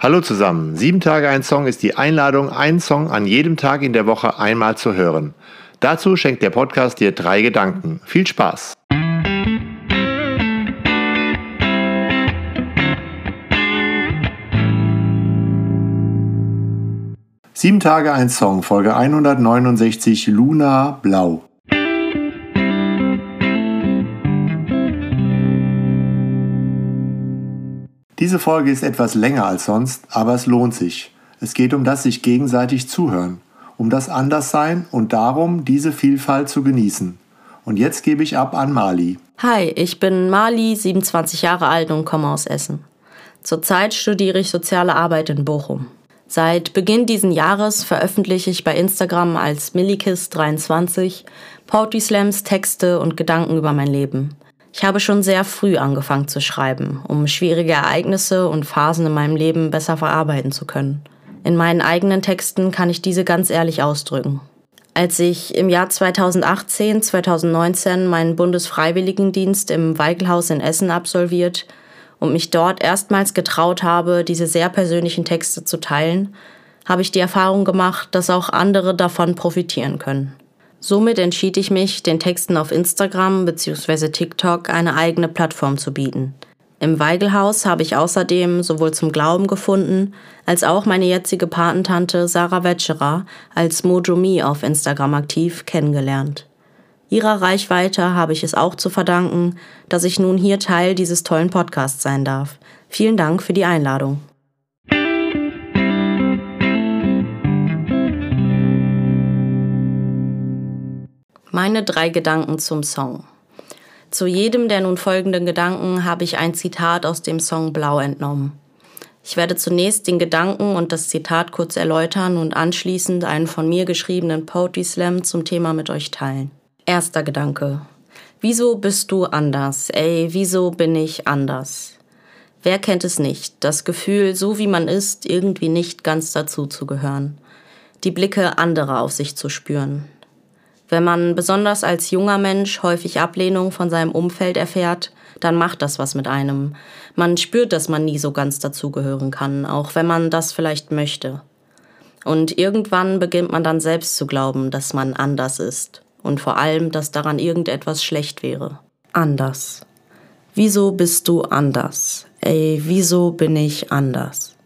Hallo zusammen. Sieben Tage ein Song ist die Einladung, einen Song an jedem Tag in der Woche einmal zu hören. Dazu schenkt der Podcast dir drei Gedanken. Viel Spaß! Sieben Tage ein Song, Folge 169, Luna Blau. Diese Folge ist etwas länger als sonst, aber es lohnt sich. Es geht um das sich gegenseitig zuhören, um das Anderssein und darum, diese Vielfalt zu genießen. Und jetzt gebe ich ab an Mali. Hi, ich bin Mali, 27 Jahre alt und komme aus Essen. Zurzeit studiere ich soziale Arbeit in Bochum. Seit Beginn diesen Jahres veröffentliche ich bei Instagram als Millikist23 Poetry Slams, Texte und Gedanken über mein Leben. Ich habe schon sehr früh angefangen zu schreiben, um schwierige Ereignisse und Phasen in meinem Leben besser verarbeiten zu können. In meinen eigenen Texten kann ich diese ganz ehrlich ausdrücken. Als ich im Jahr 2018, 2019 meinen Bundesfreiwilligendienst im Weigelhaus in Essen absolviert und mich dort erstmals getraut habe, diese sehr persönlichen Texte zu teilen, habe ich die Erfahrung gemacht, dass auch andere davon profitieren können. Somit entschied ich mich, den Texten auf Instagram bzw. TikTok eine eigene Plattform zu bieten. Im Weigelhaus habe ich außerdem sowohl zum Glauben gefunden, als auch meine jetzige Patentante Sarah Wetscherer als Mojomi auf Instagram aktiv kennengelernt. Ihrer Reichweite habe ich es auch zu verdanken, dass ich nun hier Teil dieses tollen Podcasts sein darf. Vielen Dank für die Einladung. Meine drei Gedanken zum Song. Zu jedem der nun folgenden Gedanken habe ich ein Zitat aus dem Song Blau entnommen. Ich werde zunächst den Gedanken und das Zitat kurz erläutern und anschließend einen von mir geschriebenen Poetry Slam zum Thema mit euch teilen. Erster Gedanke. Wieso bist du anders? Ey, wieso bin ich anders? Wer kennt es nicht? Das Gefühl, so wie man ist, irgendwie nicht ganz dazu zu gehören. Die Blicke anderer auf sich zu spüren. Wenn man besonders als junger Mensch häufig Ablehnung von seinem Umfeld erfährt, dann macht das was mit einem. Man spürt, dass man nie so ganz dazugehören kann, auch wenn man das vielleicht möchte. Und irgendwann beginnt man dann selbst zu glauben, dass man anders ist. Und vor allem, dass daran irgendetwas schlecht wäre. Anders. Wieso bist du anders? Ey, wieso bin ich anders?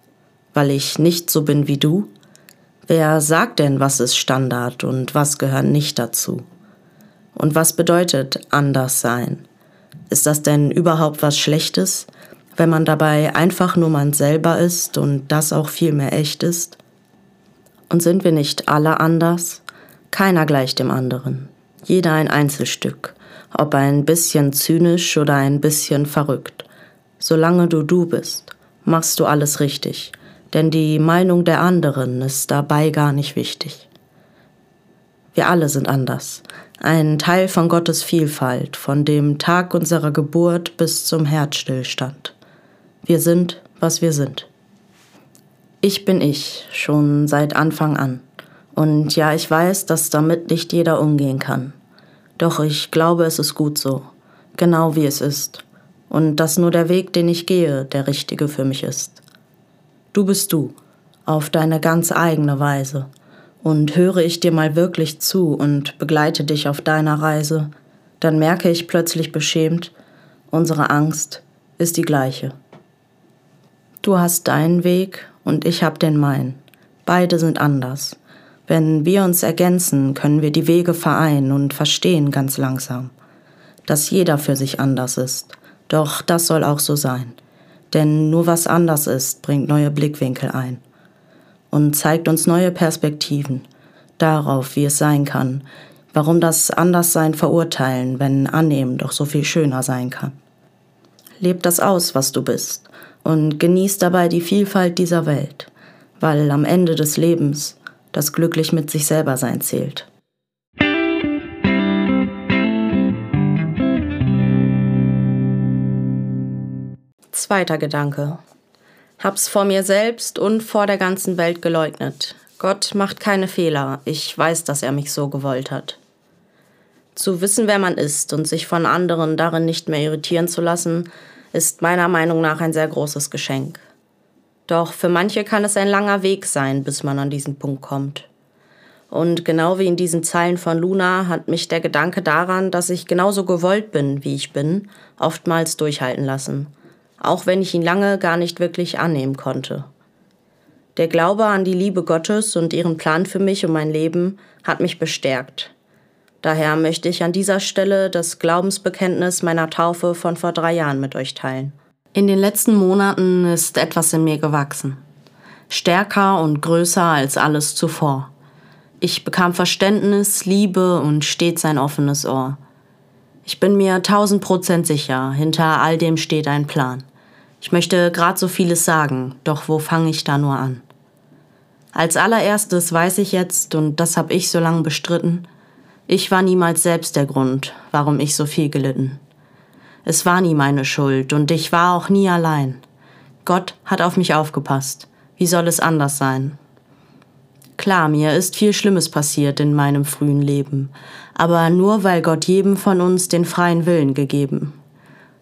Weil ich nicht so bin wie du? Wer sagt denn, was ist Standard und was gehört nicht dazu? Und was bedeutet anders sein? Ist das denn überhaupt was Schlechtes, wenn man dabei einfach nur man selber ist und das auch viel mehr echt ist? Und sind wir nicht alle anders? Keiner gleich dem anderen. Jeder ein Einzelstück, ob ein bisschen zynisch oder ein bisschen verrückt. Solange du du bist, machst du alles richtig denn die Meinung der anderen ist dabei gar nicht wichtig. Wir alle sind anders, ein Teil von Gottes Vielfalt, von dem Tag unserer Geburt bis zum Herzstillstand. Wir sind, was wir sind. Ich bin ich, schon seit Anfang an. Und ja, ich weiß, dass damit nicht jeder umgehen kann. Doch ich glaube, es ist gut so, genau wie es ist. Und dass nur der Weg, den ich gehe, der richtige für mich ist. Du bist du, auf deine ganz eigene Weise. Und höre ich dir mal wirklich zu und begleite dich auf deiner Reise, dann merke ich plötzlich beschämt, unsere Angst ist die gleiche. Du hast deinen Weg und ich hab den meinen. Beide sind anders. Wenn wir uns ergänzen, können wir die Wege vereinen und verstehen ganz langsam, dass jeder für sich anders ist. Doch das soll auch so sein. Denn nur was anders ist, bringt neue Blickwinkel ein und zeigt uns neue Perspektiven darauf, wie es sein kann, warum das Anderssein verurteilen, wenn annehmen doch so viel schöner sein kann. Leb das aus, was du bist, und genieß dabei die Vielfalt dieser Welt, weil am Ende des Lebens das glücklich mit sich selber sein zählt. Zweiter Gedanke. Hab's vor mir selbst und vor der ganzen Welt geleugnet. Gott macht keine Fehler. Ich weiß, dass er mich so gewollt hat. Zu wissen, wer man ist und sich von anderen darin nicht mehr irritieren zu lassen, ist meiner Meinung nach ein sehr großes Geschenk. Doch für manche kann es ein langer Weg sein, bis man an diesen Punkt kommt. Und genau wie in diesen Zeilen von Luna hat mich der Gedanke daran, dass ich genauso gewollt bin, wie ich bin, oftmals durchhalten lassen, auch wenn ich ihn lange gar nicht wirklich annehmen konnte. Der Glaube an die Liebe Gottes und ihren Plan für mich und mein Leben hat mich bestärkt. Daher möchte ich an dieser Stelle das Glaubensbekenntnis meiner Taufe von vor drei Jahren mit euch teilen. In den letzten Monaten ist etwas in mir gewachsen. Stärker und größer als alles zuvor. Ich bekam Verständnis, Liebe und stets ein offenes Ohr. Ich bin mir tausend Prozent sicher, hinter all dem steht ein Plan. Ich möchte grad so vieles sagen, doch wo fange ich da nur an? Als allererstes weiß ich jetzt, und das habe ich so lange bestritten, ich war niemals selbst der Grund, warum ich so viel gelitten. Es war nie meine Schuld und ich war auch nie allein. Gott hat auf mich aufgepasst. Wie soll es anders sein? Klar, mir ist viel Schlimmes passiert in meinem frühen Leben, aber nur weil Gott jedem von uns den freien Willen gegeben.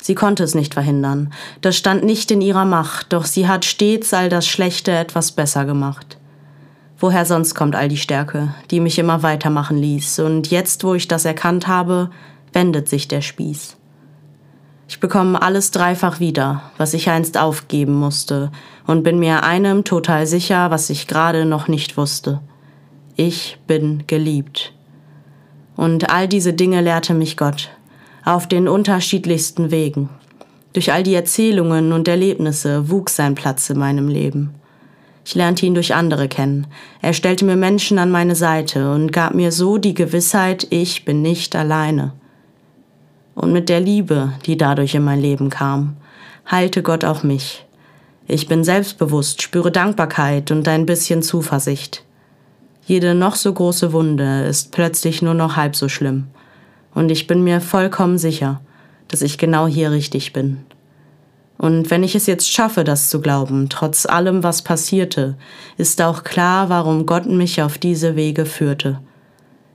Sie konnte es nicht verhindern, das stand nicht in ihrer Macht, doch sie hat stets all das Schlechte etwas besser gemacht. Woher sonst kommt all die Stärke, die mich immer weitermachen ließ, und jetzt, wo ich das erkannt habe, wendet sich der Spieß. Ich bekomme alles dreifach wieder, was ich einst aufgeben musste, und bin mir einem total sicher, was ich gerade noch nicht wusste. Ich bin geliebt. Und all diese Dinge lehrte mich Gott, auf den unterschiedlichsten Wegen. Durch all die Erzählungen und Erlebnisse wuchs sein Platz in meinem Leben. Ich lernte ihn durch andere kennen. Er stellte mir Menschen an meine Seite und gab mir so die Gewissheit, ich bin nicht alleine und mit der Liebe, die dadurch in mein Leben kam, heilte Gott auch mich. Ich bin selbstbewusst, spüre Dankbarkeit und ein bisschen Zuversicht. Jede noch so große Wunde ist plötzlich nur noch halb so schlimm. Und ich bin mir vollkommen sicher, dass ich genau hier richtig bin. Und wenn ich es jetzt schaffe, das zu glauben, trotz allem, was passierte, ist auch klar, warum Gott mich auf diese Wege führte.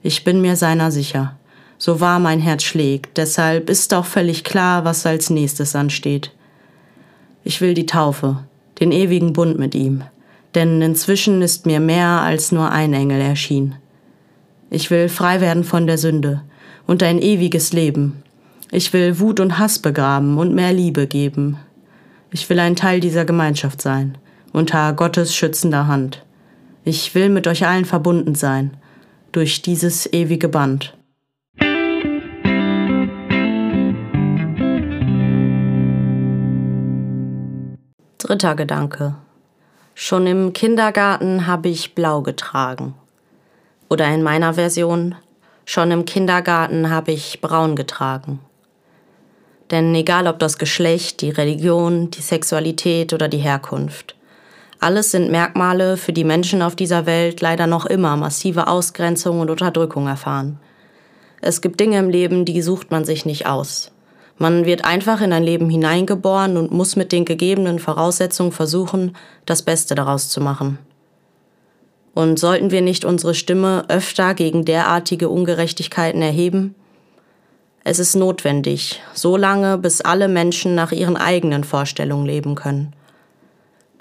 Ich bin mir seiner sicher so wahr mein Herz schlägt. Deshalb ist auch völlig klar, was als nächstes ansteht. Ich will die Taufe, den ewigen Bund mit ihm, denn inzwischen ist mir mehr als nur ein Engel erschienen. Ich will frei werden von der Sünde und ein ewiges Leben. Ich will Wut und Hass begraben und mehr Liebe geben. Ich will ein Teil dieser Gemeinschaft sein, unter Gottes schützender Hand. Ich will mit euch allen verbunden sein, durch dieses ewige Band. Dritter Gedanke. Schon im Kindergarten habe ich blau getragen. Oder in meiner Version, schon im Kindergarten habe ich braun getragen. Denn egal ob das Geschlecht, die Religion, die Sexualität oder die Herkunft, alles sind Merkmale, für die Menschen auf dieser Welt leider noch immer massive Ausgrenzung und Unterdrückung erfahren. Es gibt Dinge im Leben, die sucht man sich nicht aus. Man wird einfach in ein Leben hineingeboren und muss mit den gegebenen Voraussetzungen versuchen, das Beste daraus zu machen. Und sollten wir nicht unsere Stimme öfter gegen derartige Ungerechtigkeiten erheben? Es ist notwendig, so lange, bis alle Menschen nach ihren eigenen Vorstellungen leben können.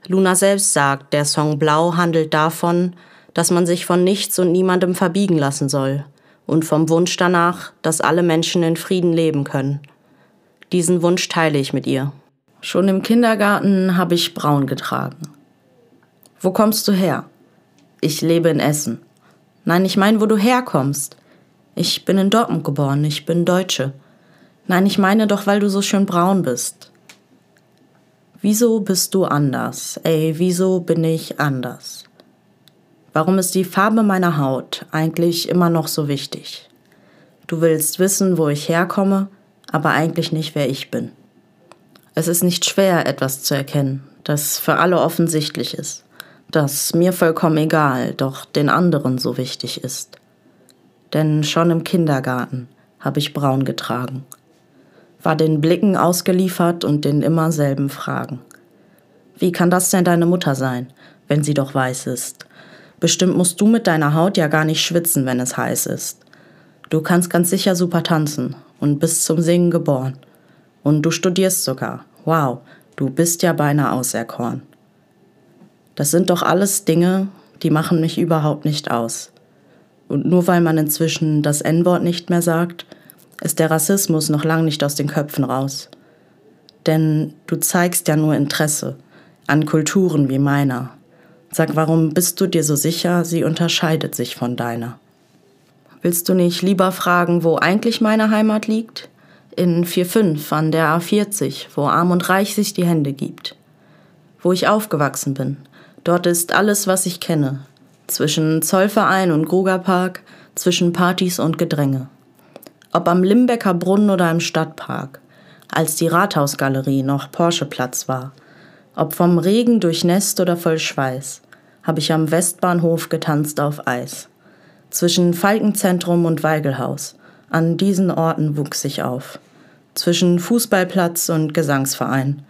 Luna selbst sagt, der Song Blau handelt davon, dass man sich von nichts und niemandem verbiegen lassen soll und vom Wunsch danach, dass alle Menschen in Frieden leben können. Diesen Wunsch teile ich mit ihr. Schon im Kindergarten habe ich braun getragen. Wo kommst du her? Ich lebe in Essen. Nein, ich meine, wo du herkommst. Ich bin in Dortmund geboren, ich bin Deutsche. Nein, ich meine doch, weil du so schön braun bist. Wieso bist du anders? Ey, wieso bin ich anders? Warum ist die Farbe meiner Haut eigentlich immer noch so wichtig? Du willst wissen, wo ich herkomme, aber eigentlich nicht, wer ich bin. Es ist nicht schwer, etwas zu erkennen, das für alle offensichtlich ist, das mir vollkommen egal, doch den anderen so wichtig ist. Denn schon im Kindergarten habe ich braun getragen, war den Blicken ausgeliefert und den immer selben Fragen. Wie kann das denn deine Mutter sein, wenn sie doch weiß ist? Bestimmt musst du mit deiner Haut ja gar nicht schwitzen, wenn es heiß ist. Du kannst ganz sicher super tanzen und bist zum Singen geboren. Und du studierst sogar. Wow, du bist ja beinahe auserkoren. Das sind doch alles Dinge, die machen mich überhaupt nicht aus. Und nur weil man inzwischen das N-Wort nicht mehr sagt, ist der Rassismus noch lang nicht aus den Köpfen raus. Denn du zeigst ja nur Interesse an Kulturen wie meiner. Sag, warum bist du dir so sicher, sie unterscheidet sich von deiner? Willst du nicht lieber fragen, wo eigentlich meine Heimat liegt? In 4.5 an der A40, wo Arm und Reich sich die Hände gibt. Wo ich aufgewachsen bin. Dort ist alles, was ich kenne. Zwischen Zollverein und Grugerpark, zwischen Partys und Gedränge. Ob am Limbecker Brunnen oder im Stadtpark, als die Rathausgalerie noch Porscheplatz war. Ob vom Regen durchnässt oder voll Schweiß, habe ich am Westbahnhof getanzt auf Eis zwischen Falkenzentrum und Weigelhaus. An diesen Orten wuchs ich auf. Zwischen Fußballplatz und Gesangsverein.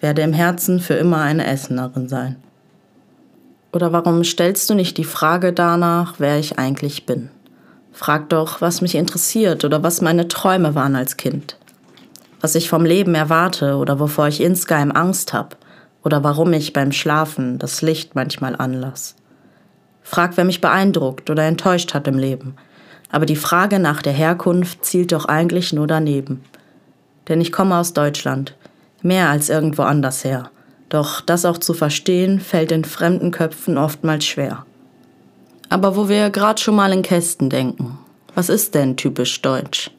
Werde im Herzen für immer eine Essenerin sein. Oder warum stellst du nicht die Frage danach, wer ich eigentlich bin? Frag doch, was mich interessiert oder was meine Träume waren als Kind. Was ich vom Leben erwarte oder wovor ich insgeheim Angst hab. Oder warum ich beim Schlafen das Licht manchmal anlass. Frag, wer mich beeindruckt oder enttäuscht hat im Leben. Aber die Frage nach der Herkunft zielt doch eigentlich nur daneben. Denn ich komme aus Deutschland, mehr als irgendwo anders her. Doch das auch zu verstehen, fällt in fremden Köpfen oftmals schwer. Aber wo wir gerade schon mal in Kästen denken, was ist denn typisch deutsch?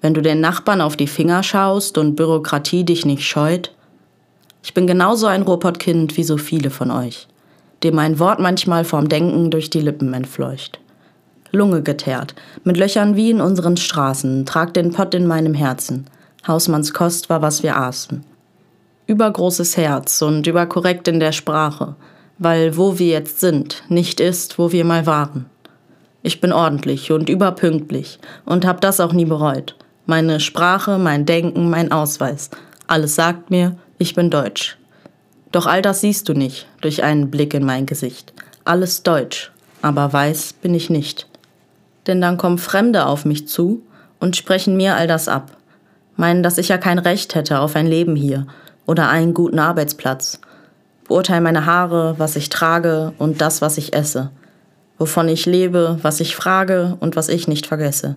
Wenn du den Nachbarn auf die Finger schaust und Bürokratie dich nicht scheut? Ich bin genauso ein Ruhrpottkind wie so viele von euch dem ein Wort manchmal vorm Denken durch die Lippen entfleucht. Lunge geteert, mit Löchern wie in unseren Straßen, trag den Pott in meinem Herzen. Hausmanns Kost war, was wir aßen. Übergroßes Herz und überkorrekt in der Sprache, weil wo wir jetzt sind, nicht ist, wo wir mal waren. Ich bin ordentlich und überpünktlich und hab das auch nie bereut. Meine Sprache, mein Denken, mein Ausweis. Alles sagt mir, ich bin deutsch. Doch all das siehst du nicht durch einen Blick in mein Gesicht. Alles deutsch, aber weiß bin ich nicht. Denn dann kommen Fremde auf mich zu und sprechen mir all das ab. Meinen, dass ich ja kein Recht hätte auf ein Leben hier oder einen guten Arbeitsplatz. Beurteilen meine Haare, was ich trage und das, was ich esse. Wovon ich lebe, was ich frage und was ich nicht vergesse.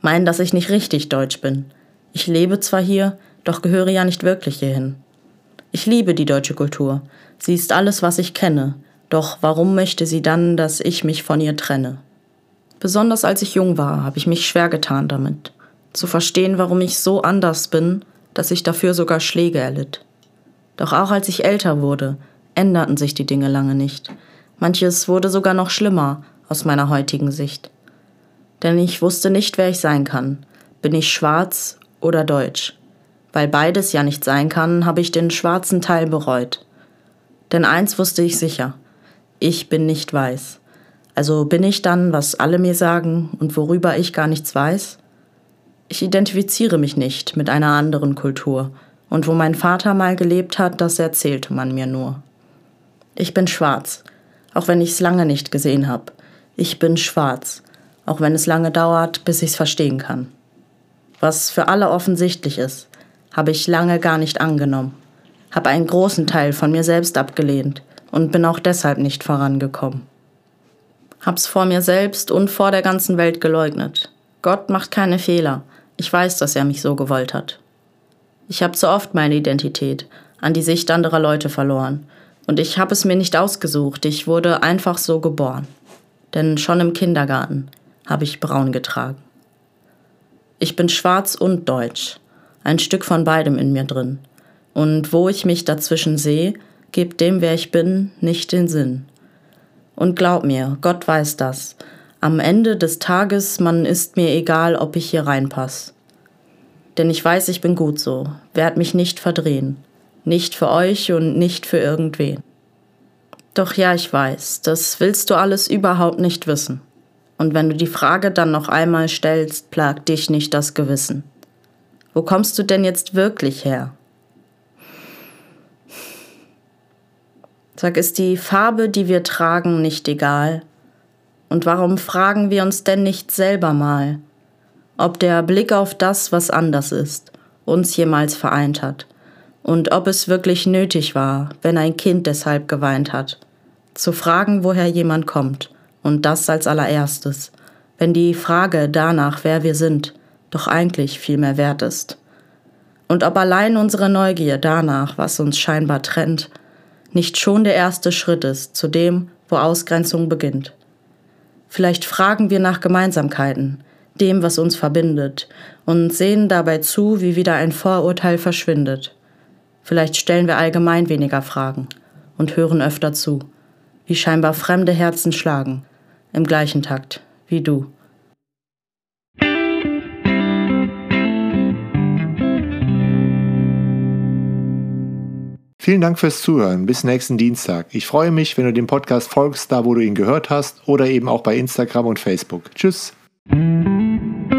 Meinen, dass ich nicht richtig deutsch bin. Ich lebe zwar hier, doch gehöre ja nicht wirklich hierhin. Ich liebe die deutsche Kultur. Sie ist alles, was ich kenne. Doch warum möchte sie dann, dass ich mich von ihr trenne? Besonders als ich jung war, habe ich mich schwer getan damit. Zu verstehen, warum ich so anders bin, dass ich dafür sogar Schläge erlitt. Doch auch als ich älter wurde, änderten sich die Dinge lange nicht. Manches wurde sogar noch schlimmer aus meiner heutigen Sicht. Denn ich wusste nicht, wer ich sein kann. Bin ich schwarz oder deutsch? Weil beides ja nicht sein kann, habe ich den schwarzen Teil bereut. Denn eins wusste ich sicher, ich bin nicht weiß. Also bin ich dann, was alle mir sagen und worüber ich gar nichts weiß? Ich identifiziere mich nicht mit einer anderen Kultur, und wo mein Vater mal gelebt hat, das erzählte man mir nur. Ich bin schwarz, auch wenn ich es lange nicht gesehen habe. Ich bin schwarz, auch wenn es lange dauert, bis ich es verstehen kann. Was für alle offensichtlich ist, habe ich lange gar nicht angenommen, habe einen großen Teil von mir selbst abgelehnt und bin auch deshalb nicht vorangekommen. Hab's vor mir selbst und vor der ganzen Welt geleugnet. Gott macht keine Fehler. Ich weiß, dass er mich so gewollt hat. Ich habe zu oft meine Identität an die Sicht anderer Leute verloren. Und ich habe es mir nicht ausgesucht, ich wurde einfach so geboren. Denn schon im Kindergarten habe ich braun getragen. Ich bin schwarz und deutsch ein Stück von beidem in mir drin. Und wo ich mich dazwischen sehe, gibt dem, wer ich bin, nicht den Sinn. Und glaub mir, Gott weiß das. Am Ende des Tages, man ist mir egal, ob ich hier reinpass. Denn ich weiß, ich bin gut so, werd mich nicht verdrehen. Nicht für euch und nicht für irgendwen. Doch ja, ich weiß, das willst du alles überhaupt nicht wissen. Und wenn du die Frage dann noch einmal stellst, plagt dich nicht das Gewissen. Wo kommst du denn jetzt wirklich her? Sag, ist die Farbe, die wir tragen, nicht egal? Und warum fragen wir uns denn nicht selber mal, ob der Blick auf das, was anders ist, uns jemals vereint hat? Und ob es wirklich nötig war, wenn ein Kind deshalb geweint hat? zu fragen, woher jemand kommt, und das als allererstes, wenn die Frage danach, wer wir sind, doch eigentlich viel mehr wert ist. Und ob allein unsere Neugier danach, was uns scheinbar trennt, nicht schon der erste Schritt ist zu dem, wo Ausgrenzung beginnt. Vielleicht fragen wir nach Gemeinsamkeiten, dem, was uns verbindet, und sehen dabei zu, wie wieder ein Vorurteil verschwindet. Vielleicht stellen wir allgemein weniger Fragen und hören öfter zu, wie scheinbar fremde Herzen schlagen, im gleichen Takt wie du. Vielen Dank fürs Zuhören. Bis nächsten Dienstag. Ich freue mich, wenn du dem Podcast folgst, da wo du ihn gehört hast, oder eben auch bei Instagram und Facebook. Tschüss. Música